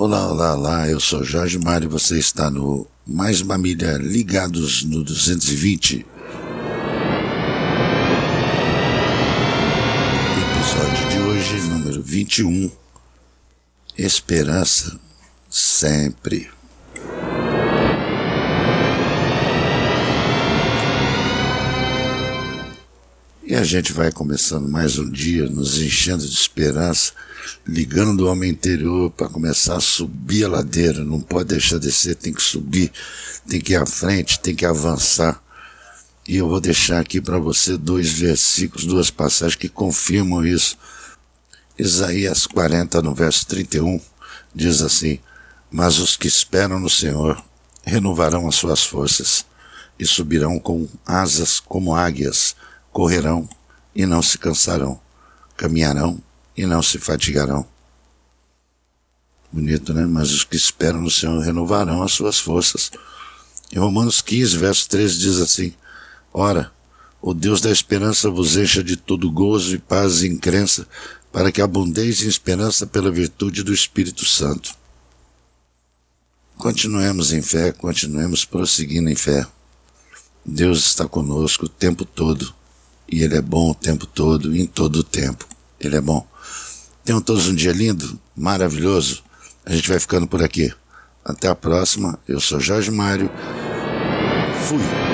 Olá, olá, olá, eu sou Jorge Mário, você está no Mais uma Milha Ligados no 220. Episódio de hoje, número 21. Esperança sempre. E a gente vai começando mais um dia, nos enchendo de esperança, ligando o homem interior para começar a subir a ladeira. Não pode deixar descer, tem que subir, tem que ir à frente, tem que avançar. E eu vou deixar aqui para você dois versículos, duas passagens que confirmam isso. Isaías 40, no verso 31, diz assim: Mas os que esperam no Senhor renovarão as suas forças e subirão com asas como águias correrão e não se cansarão, caminharão e não se fatigarão. Bonito, né? Mas os que esperam no Senhor renovarão as suas forças. Em Romanos 15, verso 13 diz assim: Ora, o Deus da esperança vos encha de todo gozo e paz em crença, para que abundeis em esperança pela virtude do Espírito Santo. Continuemos em fé, continuemos prosseguindo em fé. Deus está conosco o tempo todo e Ele é bom o tempo todo, em todo o tempo. Ele é bom. Tenham todos um dia lindo, maravilhoso. A gente vai ficando por aqui. Até a próxima. Eu sou Jorge Mário. Fui.